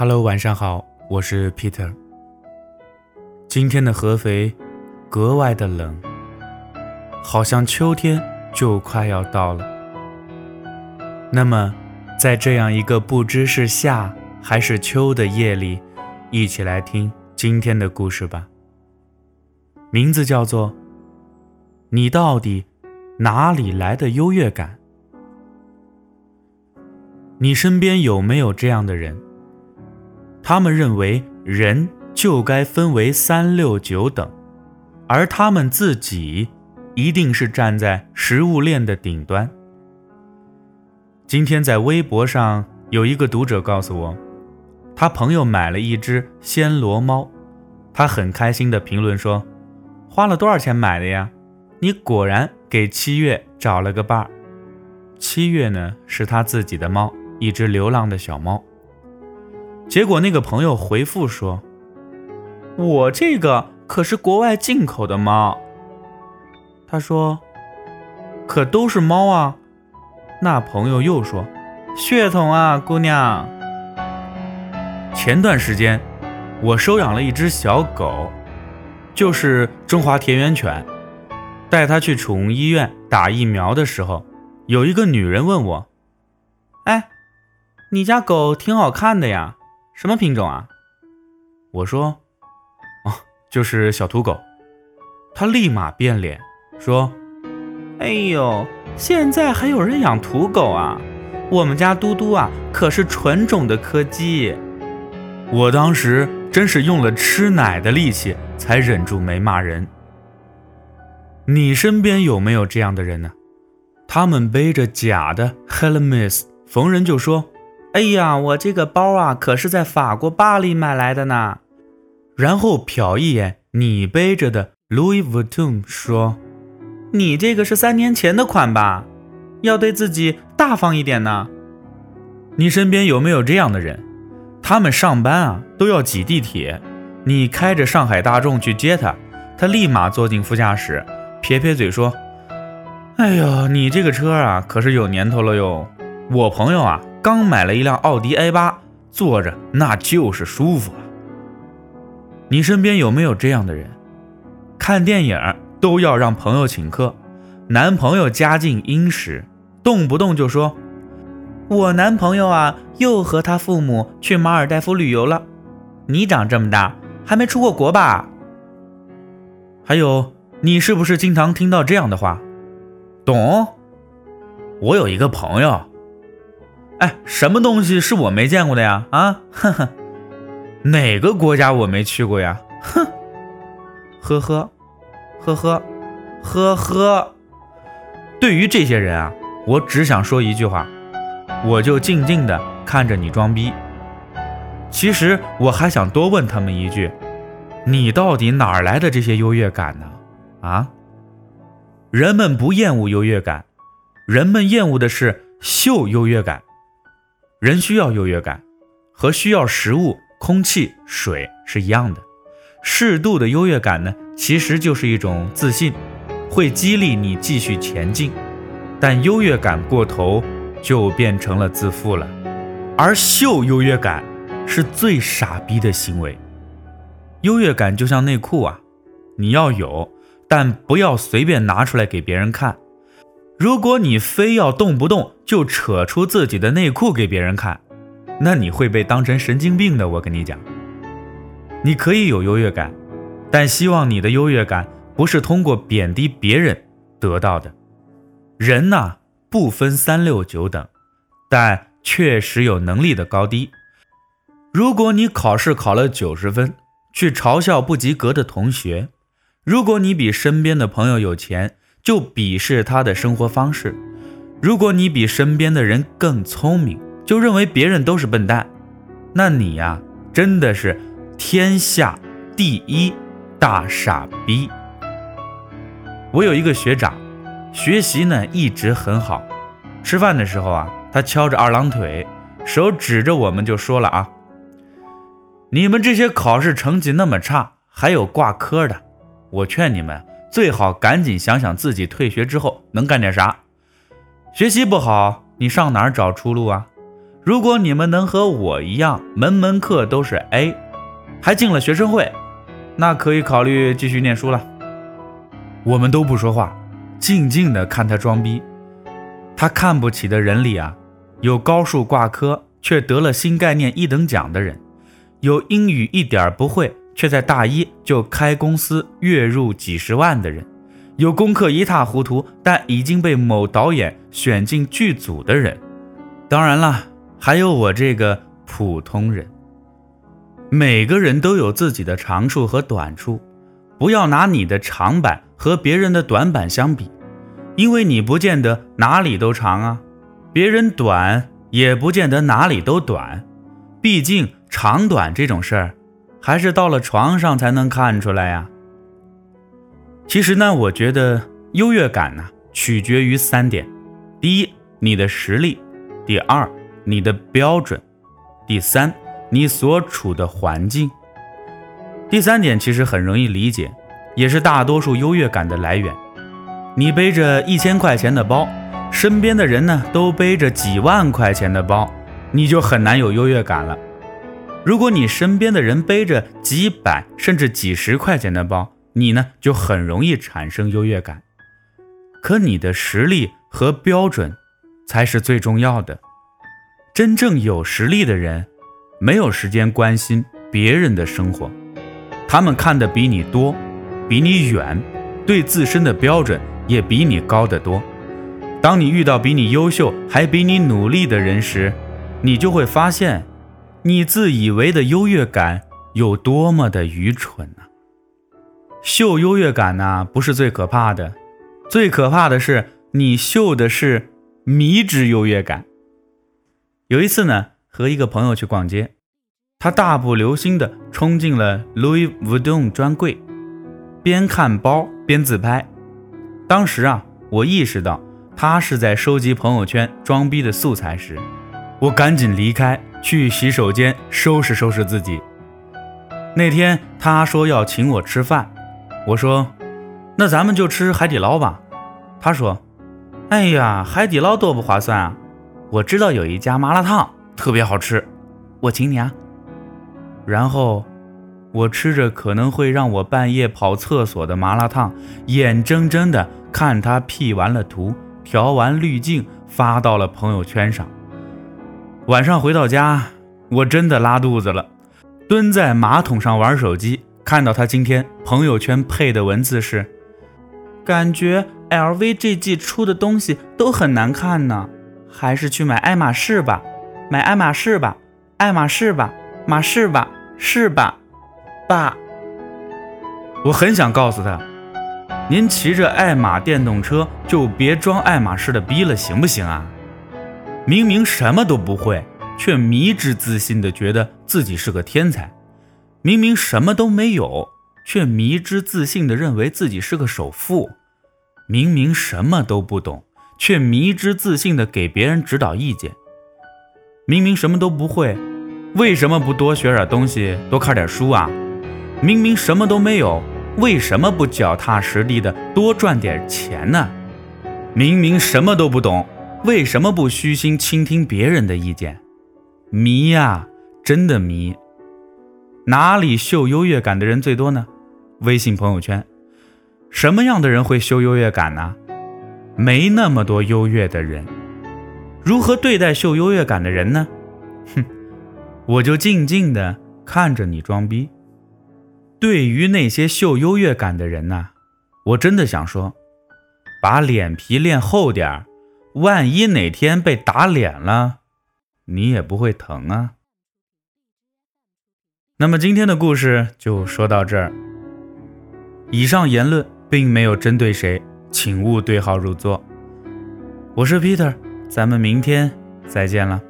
Hello，晚上好，我是 Peter。今天的合肥格外的冷，好像秋天就快要到了。那么，在这样一个不知是夏还是秋的夜里，一起来听今天的故事吧。名字叫做《你到底哪里来的优越感》。你身边有没有这样的人？他们认为人就该分为三六九等，而他们自己一定是站在食物链的顶端。今天在微博上有一个读者告诉我，他朋友买了一只暹罗猫，他很开心的评论说：“花了多少钱买的呀？你果然给七月找了个伴儿。七月呢，是他自己的猫。”一只流浪的小猫。结果那个朋友回复说：“我这个可是国外进口的猫。”他说：“可都是猫啊。”那朋友又说：“血统啊，姑娘。”前段时间我收养了一只小狗，就是中华田园犬。带它去宠物医院打疫苗的时候，有一个女人问我：“哎。”你家狗挺好看的呀，什么品种啊？我说，哦，就是小土狗。他立马变脸说：“哎呦，现在还有人养土狗啊？我们家嘟嘟啊，可是纯种的柯基。”我当时真是用了吃奶的力气才忍住没骂人。你身边有没有这样的人呢？他们背着假的 Hermes，逢人就说。哎呀，我这个包啊，可是在法国巴黎买来的呢。然后瞟一眼你背着的 Louis Vuitton，说：“你这个是三年前的款吧？要对自己大方一点呢。”你身边有没有这样的人？他们上班啊都要挤地铁，你开着上海大众去接他，他立马坐进副驾驶，撇撇嘴说：“哎呦，你这个车啊，可是有年头了哟。我朋友啊。”刚买了一辆奥迪 A 八，坐着那就是舒服啊。你身边有没有这样的人？看电影都要让朋友请客，男朋友家境殷实，动不动就说：“我男朋友啊，又和他父母去马尔代夫旅游了。”你长这么大还没出过国吧？还有，你是不是经常听到这样的话？懂？我有一个朋友。哎，什么东西是我没见过的呀？啊，哼哼，哪个国家我没去过呀？哼，呵呵，呵呵，呵呵。对于这些人啊，我只想说一句话，我就静静的看着你装逼。其实我还想多问他们一句，你到底哪儿来的这些优越感呢？啊？人们不厌恶优越感，人们厌恶的是秀优越感。人需要优越感，和需要食物、空气、水是一样的。适度的优越感呢，其实就是一种自信，会激励你继续前进。但优越感过头，就变成了自负了。而秀优越感是最傻逼的行为。优越感就像内裤啊，你要有，但不要随便拿出来给别人看。如果你非要动不动就扯出自己的内裤给别人看，那你会被当成神经病的。我跟你讲，你可以有优越感，但希望你的优越感不是通过贬低别人得到的。人呐，不分三六九等，但确实有能力的高低。如果你考试考了九十分，去嘲笑不及格的同学；如果你比身边的朋友有钱，就鄙视他的生活方式。如果你比身边的人更聪明，就认为别人都是笨蛋，那你呀，真的是天下第一大傻逼。我有一个学长，学习呢一直很好。吃饭的时候啊，他翘着二郎腿，手指着我们就说了啊：“你们这些考试成绩那么差，还有挂科的，我劝你们。”最好赶紧想想自己退学之后能干点啥。学习不好，你上哪儿找出路啊？如果你们能和我一样，门门课都是 A，还进了学生会，那可以考虑继续念书了。我们都不说话，静静的看他装逼。他看不起的人里啊，有高数挂科却得了新概念一等奖的人，有英语一点不会却在大一就开公司月入几十万的人，有功课一塌糊涂但已经被某导演选进剧组的人。当然了。还有我这个普通人，每个人都有自己的长处和短处，不要拿你的长板和别人的短板相比，因为你不见得哪里都长啊，别人短也不见得哪里都短，毕竟长短这种事儿，还是到了床上才能看出来呀。其实呢，我觉得优越感呢，取决于三点：第一，你的实力；第二，你的标准，第三，你所处的环境。第三点其实很容易理解，也是大多数优越感的来源。你背着一千块钱的包，身边的人呢都背着几万块钱的包，你就很难有优越感了。如果你身边的人背着几百甚至几十块钱的包，你呢就很容易产生优越感。可你的实力和标准才是最重要的。真正有实力的人，没有时间关心别人的生活，他们看得比你多，比你远，对自身的标准也比你高得多。当你遇到比你优秀还比你努力的人时，你就会发现，你自以为的优越感有多么的愚蠢呢？秀优越感呢，不是最可怕的，最可怕的是你秀的是迷之优越感。有一次呢，和一个朋友去逛街，他大步流星地冲进了 Louis Vuitton 专柜，边看包边自拍。当时啊，我意识到他是在收集朋友圈装逼的素材时，我赶紧离开，去洗手间收拾收拾自己。那天他说要请我吃饭，我说：“那咱们就吃海底捞吧。”他说：“哎呀，海底捞多不划算啊。”我知道有一家麻辣烫特别好吃，我请你啊。然后我吃着可能会让我半夜跑厕所的麻辣烫，眼睁睁的看他 P 完了图，调完滤镜，发到了朋友圈上。晚上回到家，我真的拉肚子了，蹲在马桶上玩手机，看到他今天朋友圈配的文字是：感觉 LV 这季出的东西都很难看呢。还是去买爱马仕吧，买爱马仕吧，爱马仕吧，马仕吧，是吧，爸？我很想告诉他，您骑着爱玛电动车就别装爱马仕的逼了，行不行啊？明明什么都不会，却迷之自信的觉得自己是个天才；明明什么都没有，却迷之自信的认为自己是个首富；明明什么都不懂。却迷之自信的给别人指导意见。明明什么都不会，为什么不多学点东西，多看点书啊？明明什么都没有，为什么不脚踏实地的多赚点钱呢？明明什么都不懂，为什么不虚心倾听别人的意见？迷呀，真的迷。哪里秀优越感的人最多呢？微信朋友圈。什么样的人会秀优越感呢？没那么多优越的人，如何对待秀优越感的人呢？哼，我就静静的看着你装逼。对于那些秀优越感的人呢，我真的想说，把脸皮练厚点儿，万一哪天被打脸了，你也不会疼啊。那么今天的故事就说到这儿。以上言论并没有针对谁。请勿对号入座。我是 Peter，咱们明天再见了。